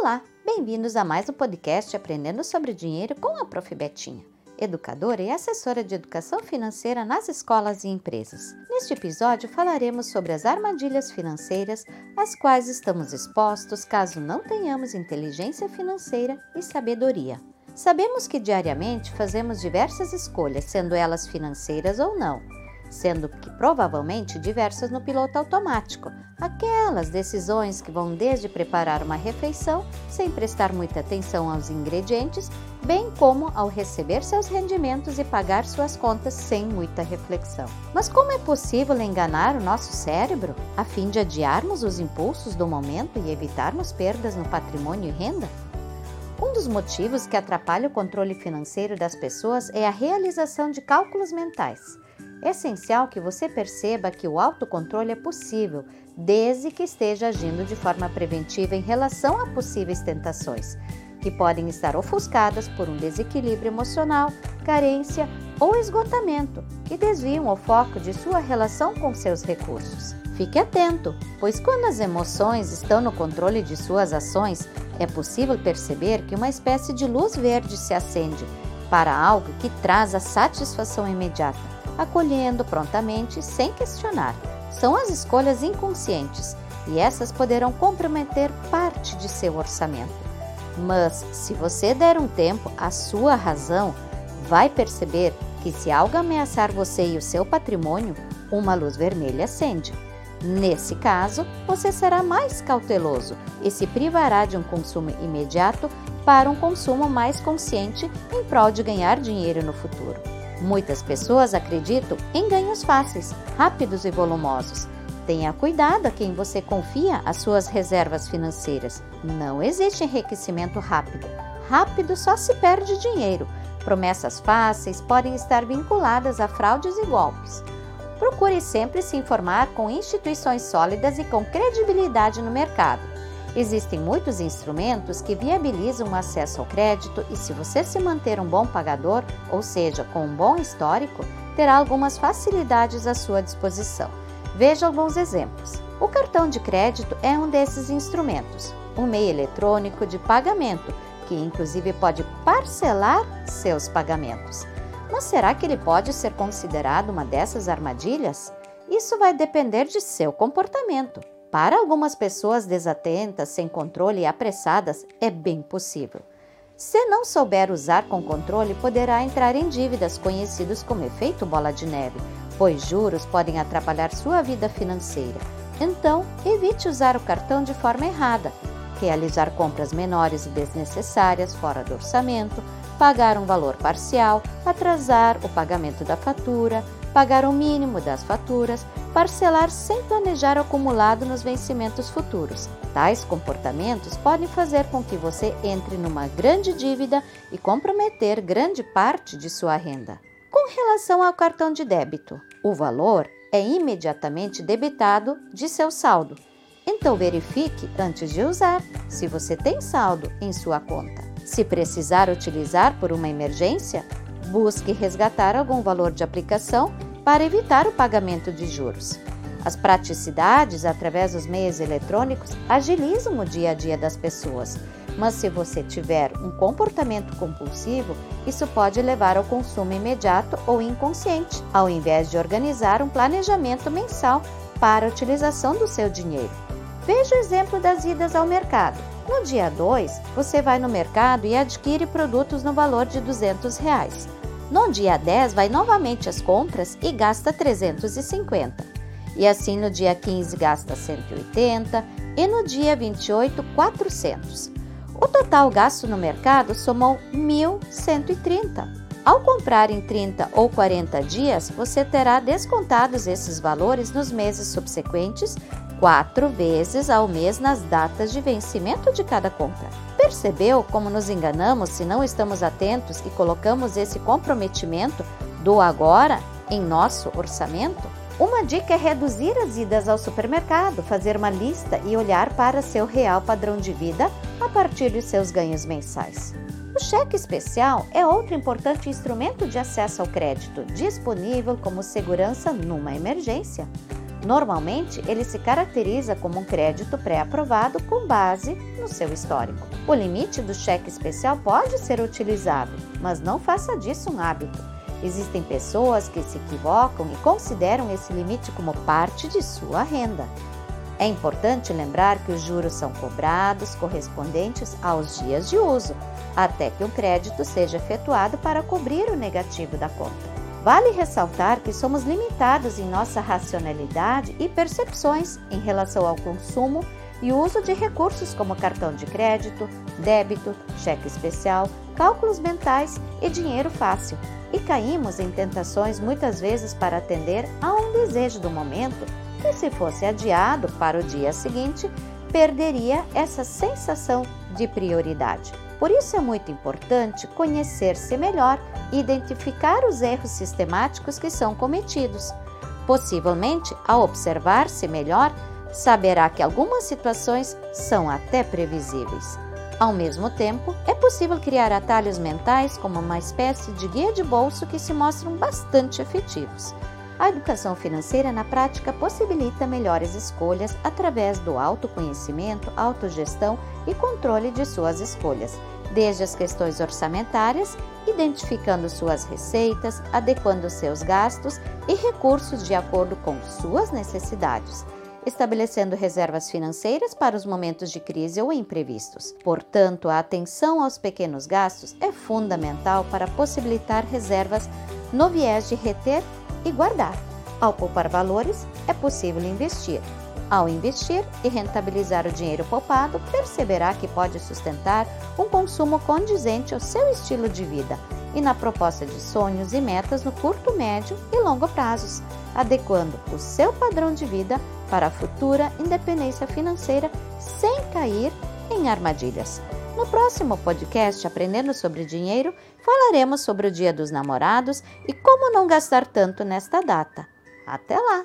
Olá, bem-vindos a mais um podcast Aprendendo sobre Dinheiro com a Prof. Betinha, educadora e assessora de educação financeira nas escolas e empresas. Neste episódio falaremos sobre as armadilhas financeiras às quais estamos expostos caso não tenhamos inteligência financeira e sabedoria. Sabemos que diariamente fazemos diversas escolhas, sendo elas financeiras ou não sendo que provavelmente diversas no piloto automático, aquelas decisões que vão desde preparar uma refeição sem prestar muita atenção aos ingredientes, bem como ao receber seus rendimentos e pagar suas contas sem muita reflexão. Mas como é possível enganar o nosso cérebro a fim de adiarmos os impulsos do momento e evitarmos perdas no patrimônio e renda? Um dos motivos que atrapalha o controle financeiro das pessoas é a realização de cálculos mentais. É essencial que você perceba que o autocontrole é possível, desde que esteja agindo de forma preventiva em relação a possíveis tentações, que podem estar ofuscadas por um desequilíbrio emocional, carência ou esgotamento, que desviam o foco de sua relação com seus recursos. Fique atento, pois quando as emoções estão no controle de suas ações, é possível perceber que uma espécie de luz verde se acende para algo que traz a satisfação imediata acolhendo prontamente, sem questionar. São as escolhas inconscientes e essas poderão comprometer parte de seu orçamento. Mas, se você der um tempo à sua razão, vai perceber que se algo ameaçar você e o seu patrimônio, uma luz vermelha acende. Nesse caso, você será mais cauteloso e se privará de um consumo imediato para um consumo mais consciente em prol de ganhar dinheiro no futuro. Muitas pessoas acreditam em ganhos fáceis, rápidos e volumosos. Tenha cuidado a quem você confia as suas reservas financeiras. Não existe enriquecimento rápido. Rápido só se perde dinheiro. Promessas fáceis podem estar vinculadas a fraudes e golpes. Procure sempre se informar com instituições sólidas e com credibilidade no mercado. Existem muitos instrumentos que viabilizam o acesso ao crédito e, se você se manter um bom pagador, ou seja, com um bom histórico, terá algumas facilidades à sua disposição. Veja alguns exemplos. O cartão de crédito é um desses instrumentos, um meio eletrônico de pagamento que, inclusive, pode parcelar seus pagamentos. Mas será que ele pode ser considerado uma dessas armadilhas? Isso vai depender de seu comportamento. Para algumas pessoas desatentas, sem controle e apressadas, é bem possível. Se não souber usar com controle, poderá entrar em dívidas conhecidos como efeito bola de neve, pois juros podem atrapalhar sua vida financeira. Então, evite usar o cartão de forma errada, realizar compras menores e desnecessárias fora do orçamento, pagar um valor parcial, atrasar o pagamento da fatura, pagar o mínimo das faturas, parcelar sem planejar o acumulado nos vencimentos futuros. Tais comportamentos podem fazer com que você entre numa grande dívida e comprometer grande parte de sua renda. Com relação ao cartão de débito, o valor é imediatamente debitado de seu saldo. Então verifique antes de usar se você tem saldo em sua conta. Se precisar utilizar por uma emergência, busque resgatar algum valor de aplicação para evitar o pagamento de juros. As praticidades através dos meios eletrônicos agilizam o dia a dia das pessoas, mas se você tiver um comportamento compulsivo, isso pode levar ao consumo imediato ou inconsciente, ao invés de organizar um planejamento mensal para a utilização do seu dinheiro. Veja o exemplo das idas ao mercado. No dia 2, você vai no mercado e adquire produtos no valor de 200 reais. No dia 10, vai novamente às compras e gasta 350. E assim no dia 15 gasta 180 e no dia 28 400. O total gasto no mercado somou 1.130. Ao comprar em 30 ou 40 dias, você terá descontados esses valores nos meses subsequentes, quatro vezes ao mês nas datas de vencimento de cada compra. Percebeu como nos enganamos se não estamos atentos e colocamos esse comprometimento do agora em nosso orçamento? Uma dica é reduzir as idas ao supermercado, fazer uma lista e olhar para seu real padrão de vida a partir de seus ganhos mensais. O cheque especial é outro importante instrumento de acesso ao crédito, disponível como segurança numa emergência. Normalmente, ele se caracteriza como um crédito pré-aprovado com base no seu histórico. O limite do cheque especial pode ser utilizado, mas não faça disso um hábito. Existem pessoas que se equivocam e consideram esse limite como parte de sua renda. É importante lembrar que os juros são cobrados correspondentes aos dias de uso, até que o crédito seja efetuado para cobrir o negativo da conta. Vale ressaltar que somos limitados em nossa racionalidade e percepções em relação ao consumo e uso de recursos como cartão de crédito, débito, cheque especial, cálculos mentais e dinheiro fácil, e caímos em tentações muitas vezes para atender a um desejo do momento que, se fosse adiado para o dia seguinte, perderia essa sensação de prioridade. Por isso é muito importante conhecer-se melhor e identificar os erros sistemáticos que são cometidos. Possivelmente, ao observar-se melhor, saberá que algumas situações são até previsíveis. Ao mesmo tempo, é possível criar atalhos mentais como uma espécie de guia de bolso que se mostram bastante efetivos. A educação financeira na prática possibilita melhores escolhas através do autoconhecimento, autogestão e controle de suas escolhas, desde as questões orçamentárias, identificando suas receitas, adequando seus gastos e recursos de acordo com suas necessidades estabelecendo reservas financeiras para os momentos de crise ou imprevistos. Portanto, a atenção aos pequenos gastos é fundamental para possibilitar reservas no viés de reter e guardar. Ao poupar valores, é possível investir. Ao investir e rentabilizar o dinheiro poupado, perceberá que pode sustentar um consumo condizente ao seu estilo de vida e na proposta de sonhos e metas no curto, médio e longo prazos, adequando o seu padrão de vida para a futura independência financeira sem cair em armadilhas. No próximo podcast Aprendendo sobre Dinheiro, falaremos sobre o Dia dos Namorados e como não gastar tanto nesta data. Até lá!